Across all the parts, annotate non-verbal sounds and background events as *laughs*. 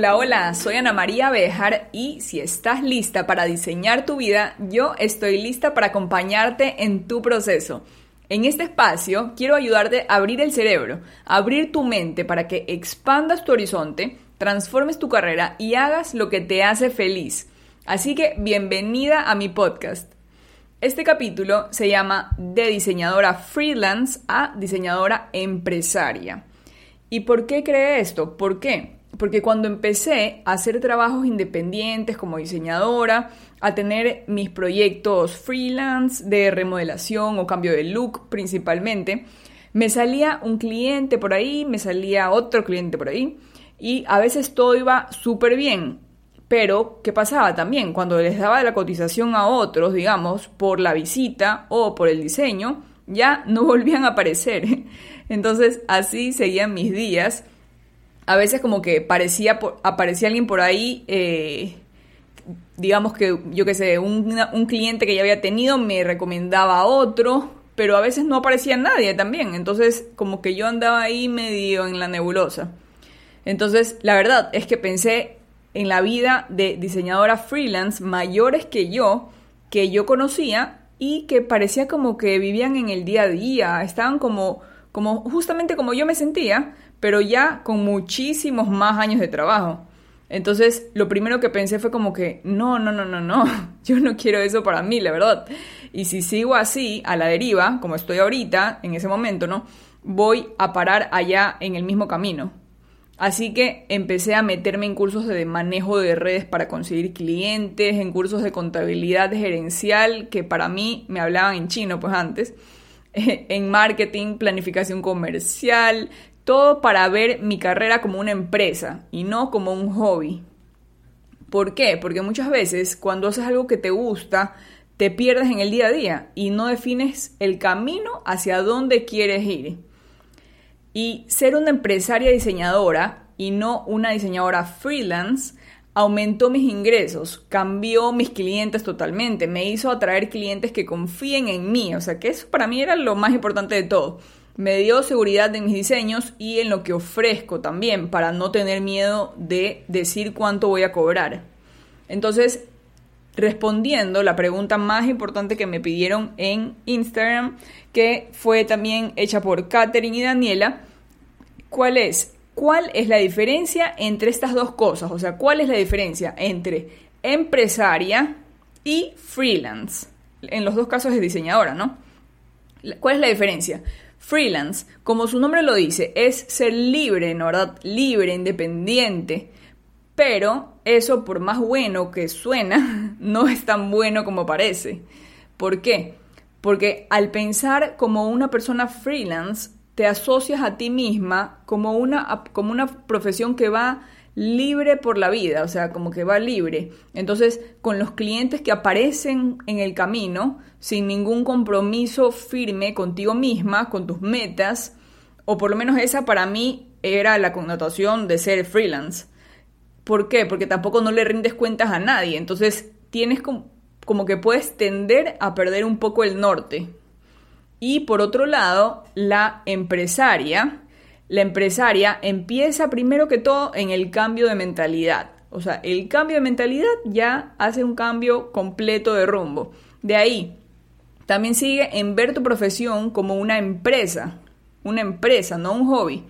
Hola, hola, soy Ana María Bejar y si estás lista para diseñar tu vida, yo estoy lista para acompañarte en tu proceso. En este espacio quiero ayudarte a abrir el cerebro, abrir tu mente para que expandas tu horizonte, transformes tu carrera y hagas lo que te hace feliz. Así que bienvenida a mi podcast. Este capítulo se llama De diseñadora freelance a diseñadora empresaria. ¿Y por qué creé esto? ¿Por qué? Porque cuando empecé a hacer trabajos independientes como diseñadora, a tener mis proyectos freelance de remodelación o cambio de look principalmente, me salía un cliente por ahí, me salía otro cliente por ahí y a veces todo iba súper bien. Pero, ¿qué pasaba también? Cuando les daba la cotización a otros, digamos, por la visita o por el diseño, ya no *laughs* volvían a aparecer. Entonces, así seguían mis días a veces como que parecía, aparecía alguien por ahí, eh, digamos que, yo qué sé, un, cliente que ya había tenido me recomendaba a otro, pero a veces no aparecía nadie también, entonces como que yo andaba ahí medio en la nebulosa. Entonces, la verdad es que pensé en la vida de diseñadoras freelance mayores que yo, que yo conocía y que parecía como que vivían en el día a día, estaban como, como justamente como yo me sentía, pero ya con muchísimos más años de trabajo. Entonces, lo primero que pensé fue como que, no, no, no, no, no, *laughs* yo no quiero eso para mí, la verdad. Y si sigo así, a la deriva, como estoy ahorita, en ese momento, ¿no? Voy a parar allá en el mismo camino. Así que empecé a meterme en cursos de manejo de redes para conseguir clientes, en cursos de contabilidad gerencial, que para mí me hablaban en chino, pues antes, *laughs* en marketing, planificación comercial, todo para ver mi carrera como una empresa y no como un hobby. ¿Por qué? Porque muchas veces cuando haces algo que te gusta, te pierdes en el día a día y no defines el camino hacia dónde quieres ir. Y ser una empresaria diseñadora y no una diseñadora freelance aumentó mis ingresos, cambió mis clientes totalmente, me hizo atraer clientes que confíen en mí, o sea que eso para mí era lo más importante de todo me dio seguridad en mis diseños y en lo que ofrezco también, para no tener miedo de decir cuánto voy a cobrar. Entonces, respondiendo la pregunta más importante que me pidieron en Instagram, que fue también hecha por Katherine y Daniela, ¿cuál es? ¿Cuál es la diferencia entre estas dos cosas? O sea, ¿cuál es la diferencia entre empresaria y freelance? En los dos casos es diseñadora, ¿no? ¿Cuál es la diferencia? Freelance, como su nombre lo dice, es ser libre, ¿no verdad? Libre, independiente. Pero eso, por más bueno que suena, *laughs* no es tan bueno como parece. ¿Por qué? Porque al pensar como una persona freelance, te asocias a ti misma como una, como una profesión que va libre por la vida, o sea, como que va libre. Entonces, con los clientes que aparecen en el camino, sin ningún compromiso firme contigo misma, con tus metas, o por lo menos esa para mí era la connotación de ser freelance. ¿Por qué? Porque tampoco no le rindes cuentas a nadie, entonces tienes como, como que puedes tender a perder un poco el norte. Y por otro lado, la empresaria, la empresaria empieza primero que todo en el cambio de mentalidad. O sea, el cambio de mentalidad ya hace un cambio completo de rumbo. De ahí, también sigue en ver tu profesión como una empresa, una empresa, no un hobby.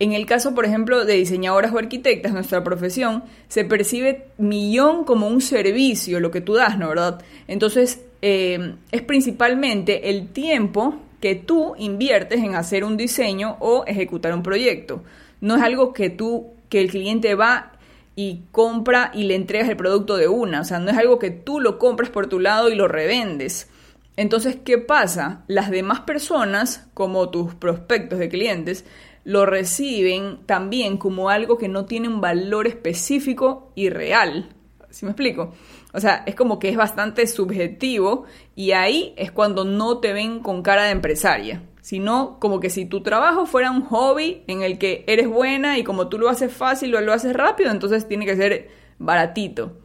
En el caso, por ejemplo, de diseñadoras o arquitectas, nuestra profesión se percibe millón como un servicio, lo que tú das, ¿no? ¿Verdad? Entonces, eh, es principalmente el tiempo que tú inviertes en hacer un diseño o ejecutar un proyecto. No es algo que tú, que el cliente va y compra y le entregas el producto de una. O sea, no es algo que tú lo compras por tu lado y lo revendes. Entonces, ¿qué pasa? Las demás personas, como tus prospectos de clientes, lo reciben también como algo que no tiene un valor específico y real. ¿Sí me explico? O sea, es como que es bastante subjetivo y ahí es cuando no te ven con cara de empresaria, sino como que si tu trabajo fuera un hobby en el que eres buena y como tú lo haces fácil o lo haces rápido, entonces tiene que ser baratito.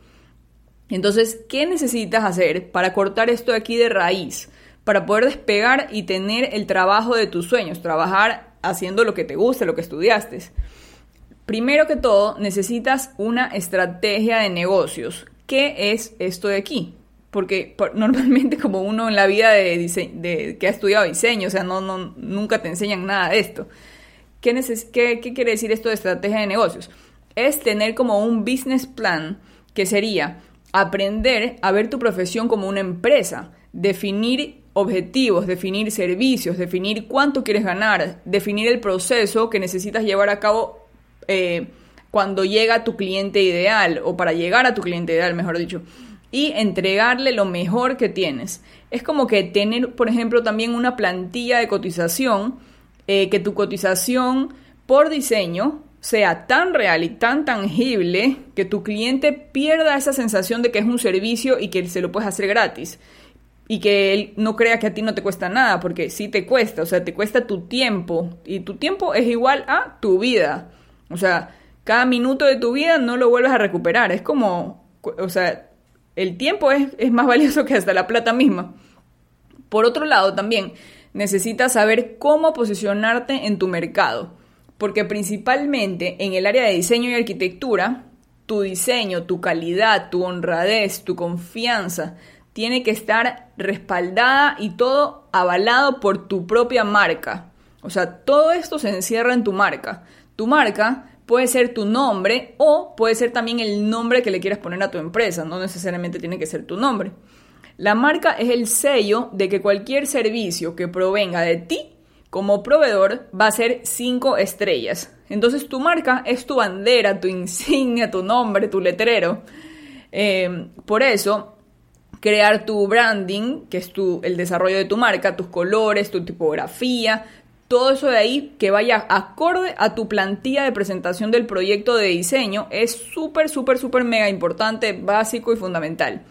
Entonces, ¿qué necesitas hacer para cortar esto aquí de raíz? Para poder despegar y tener el trabajo de tus sueños, trabajar haciendo lo que te gusta, lo que estudiaste. Primero que todo, necesitas una estrategia de negocios. ¿Qué es esto de aquí? Porque *laughs* normalmente como uno en la vida de, que ha estudiado diseño, o sea, no, no, nunca te enseñan nada de esto. ¿Qué, qué, ¿Qué quiere decir esto de estrategia de negocios? Es tener como un business plan que sería aprender a ver tu profesión como una empresa, definir objetivos, definir servicios, definir cuánto quieres ganar, definir el proceso que necesitas llevar a cabo eh, cuando llega tu cliente ideal o para llegar a tu cliente ideal, mejor dicho, y entregarle lo mejor que tienes. Es como que tener, por ejemplo, también una plantilla de cotización, eh, que tu cotización por diseño sea tan real y tan tangible que tu cliente pierda esa sensación de que es un servicio y que se lo puedes hacer gratis y que él no crea que a ti no te cuesta nada, porque sí te cuesta, o sea, te cuesta tu tiempo y tu tiempo es igual a tu vida. O sea, cada minuto de tu vida no lo vuelves a recuperar, es como, o sea, el tiempo es, es más valioso que hasta la plata misma. Por otro lado, también necesitas saber cómo posicionarte en tu mercado, porque principalmente en el área de diseño y arquitectura, tu diseño, tu calidad, tu honradez, tu confianza, tiene que estar respaldada y todo avalado por tu propia marca. O sea, todo esto se encierra en tu marca. Tu marca puede ser tu nombre o puede ser también el nombre que le quieras poner a tu empresa, no necesariamente tiene que ser tu nombre. La marca es el sello de que cualquier servicio que provenga de ti como proveedor va a ser cinco estrellas. Entonces tu marca es tu bandera, tu insignia, tu nombre, tu letrero. Eh, por eso crear tu branding, que es tu, el desarrollo de tu marca, tus colores, tu tipografía, todo eso de ahí que vaya acorde a tu plantilla de presentación del proyecto de diseño es súper, súper, súper mega importante, básico y fundamental.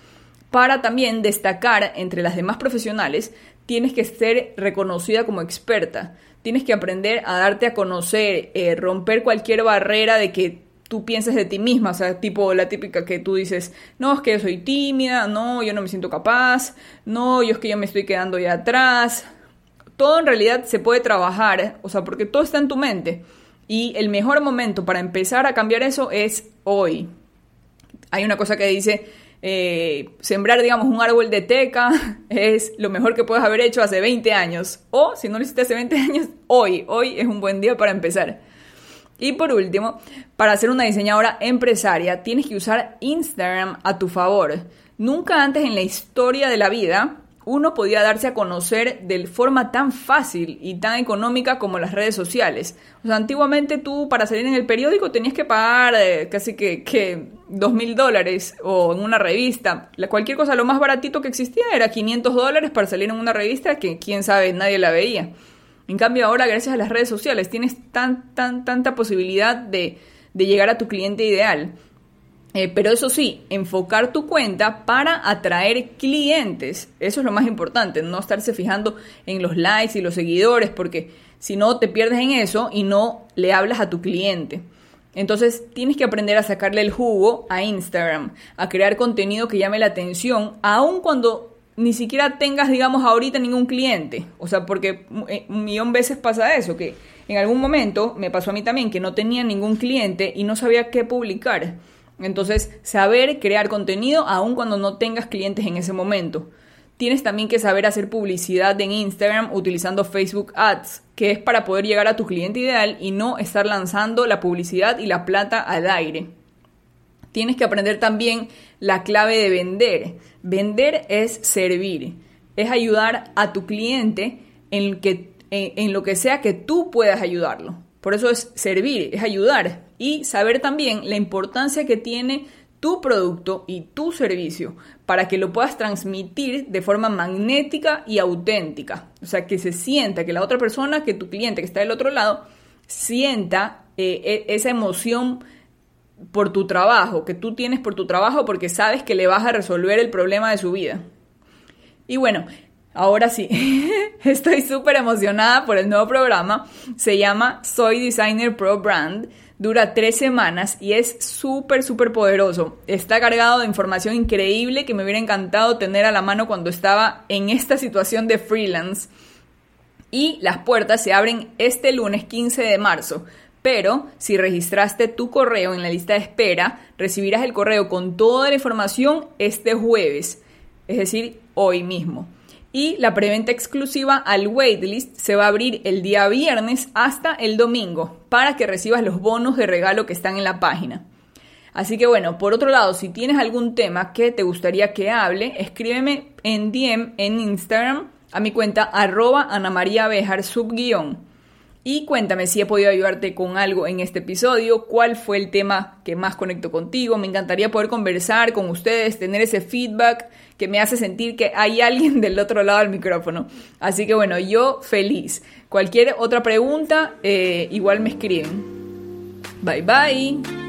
Para también destacar entre las demás profesionales, tienes que ser reconocida como experta. Tienes que aprender a darte a conocer, eh, romper cualquier barrera de que tú pienses de ti misma, o sea, tipo la típica que tú dices, no, es que yo soy tímida, no, yo no me siento capaz, no, yo es que yo me estoy quedando ya atrás. Todo en realidad se puede trabajar, o sea, porque todo está en tu mente. Y el mejor momento para empezar a cambiar eso es hoy. Hay una cosa que dice, eh, sembrar, digamos, un árbol de teca *laughs* es lo mejor que puedes haber hecho hace 20 años. O si no lo hiciste hace 20 años, hoy, hoy es un buen día para empezar. Y por último, para ser una diseñadora empresaria tienes que usar Instagram a tu favor. Nunca antes en la historia de la vida uno podía darse a conocer de forma tan fácil y tan económica como las redes sociales. O sea, antiguamente tú para salir en el periódico tenías que pagar eh, casi que, que mil dólares o en una revista. La, cualquier cosa, lo más baratito que existía era 500 dólares para salir en una revista que quién sabe, nadie la veía. En cambio, ahora, gracias a las redes sociales, tienes tan, tan, tanta posibilidad de, llegar a tu cliente ideal. Eh, pero eso sí, enfocar tu cuenta para atraer clientes. Eso es lo más importante, no estarse fijando en los likes y los seguidores, porque si no te pierdes en eso y no le hablas a tu cliente. Entonces tienes que aprender a sacarle el jugo a Instagram, a crear contenido que llame la atención, aun cuando ni siquiera tengas, digamos, ahorita ningún cliente. O sea, porque eh, un millón veces pasa eso, que en algún momento me pasó a mí también que no tenía ningún cliente y no sabía qué publicar. Entonces, saber crear contenido aun cuando no tengas clientes en ese momento. Tienes también que saber hacer publicidad en Instagram utilizando Facebook Ads, que es para poder llegar a tu cliente ideal y no estar lanzando la publicidad y la plata al aire. Tienes que aprender también la clave de vender. Vender es servir, es ayudar a tu cliente en, que, en, lo que sea que tú puedas ayudarlo. Por eso es servir, es ayudar y saber también la importancia que tiene tu producto y tu servicio para que lo puedas transmitir de forma magnética y auténtica. O sea, que se sienta, que la otra persona, que tu cliente que está del otro lado, sienta eh, e, esa emoción por tu trabajo, que tú tienes por tu trabajo porque sabes que le vas a resolver el problema de su vida. Y bueno, ahora sí, *laughs* estoy súper emocionada por el nuevo programa. Se llama Soy Designer Pro Brand. Dura tres semanas y es súper, súper poderoso. Está cargado de información increíble que me hubiera encantado tener a la mano cuando estaba en esta situación de freelance. Y las puertas se abren este lunes 15 de marzo Pero si registraste tu correo en la lista de espera, recibirás el correo con toda la información este jueves, es decir, hoy mismo. Y la preventa exclusiva al waitlist se va a abrir el día viernes hasta el domingo para que recibas los bonos de regalo que están en la página. Así que bueno, por otro lado, si tienes algún tema que te gustaría que hable, escríbeme en DM en Instagram a mi cuenta arroba Ana María Bejar subguión y cuéntame si he podido ayudarte con algo en este episodio, cuál fue el tema que más conectó contigo. Me encantaría poder conversar con ustedes, tener ese feedback que me hace sentir que hay alguien del otro lado del micrófono. Así que bueno, yo feliz. Cualquier otra pregunta, eh, igual me escriben. Bye bye.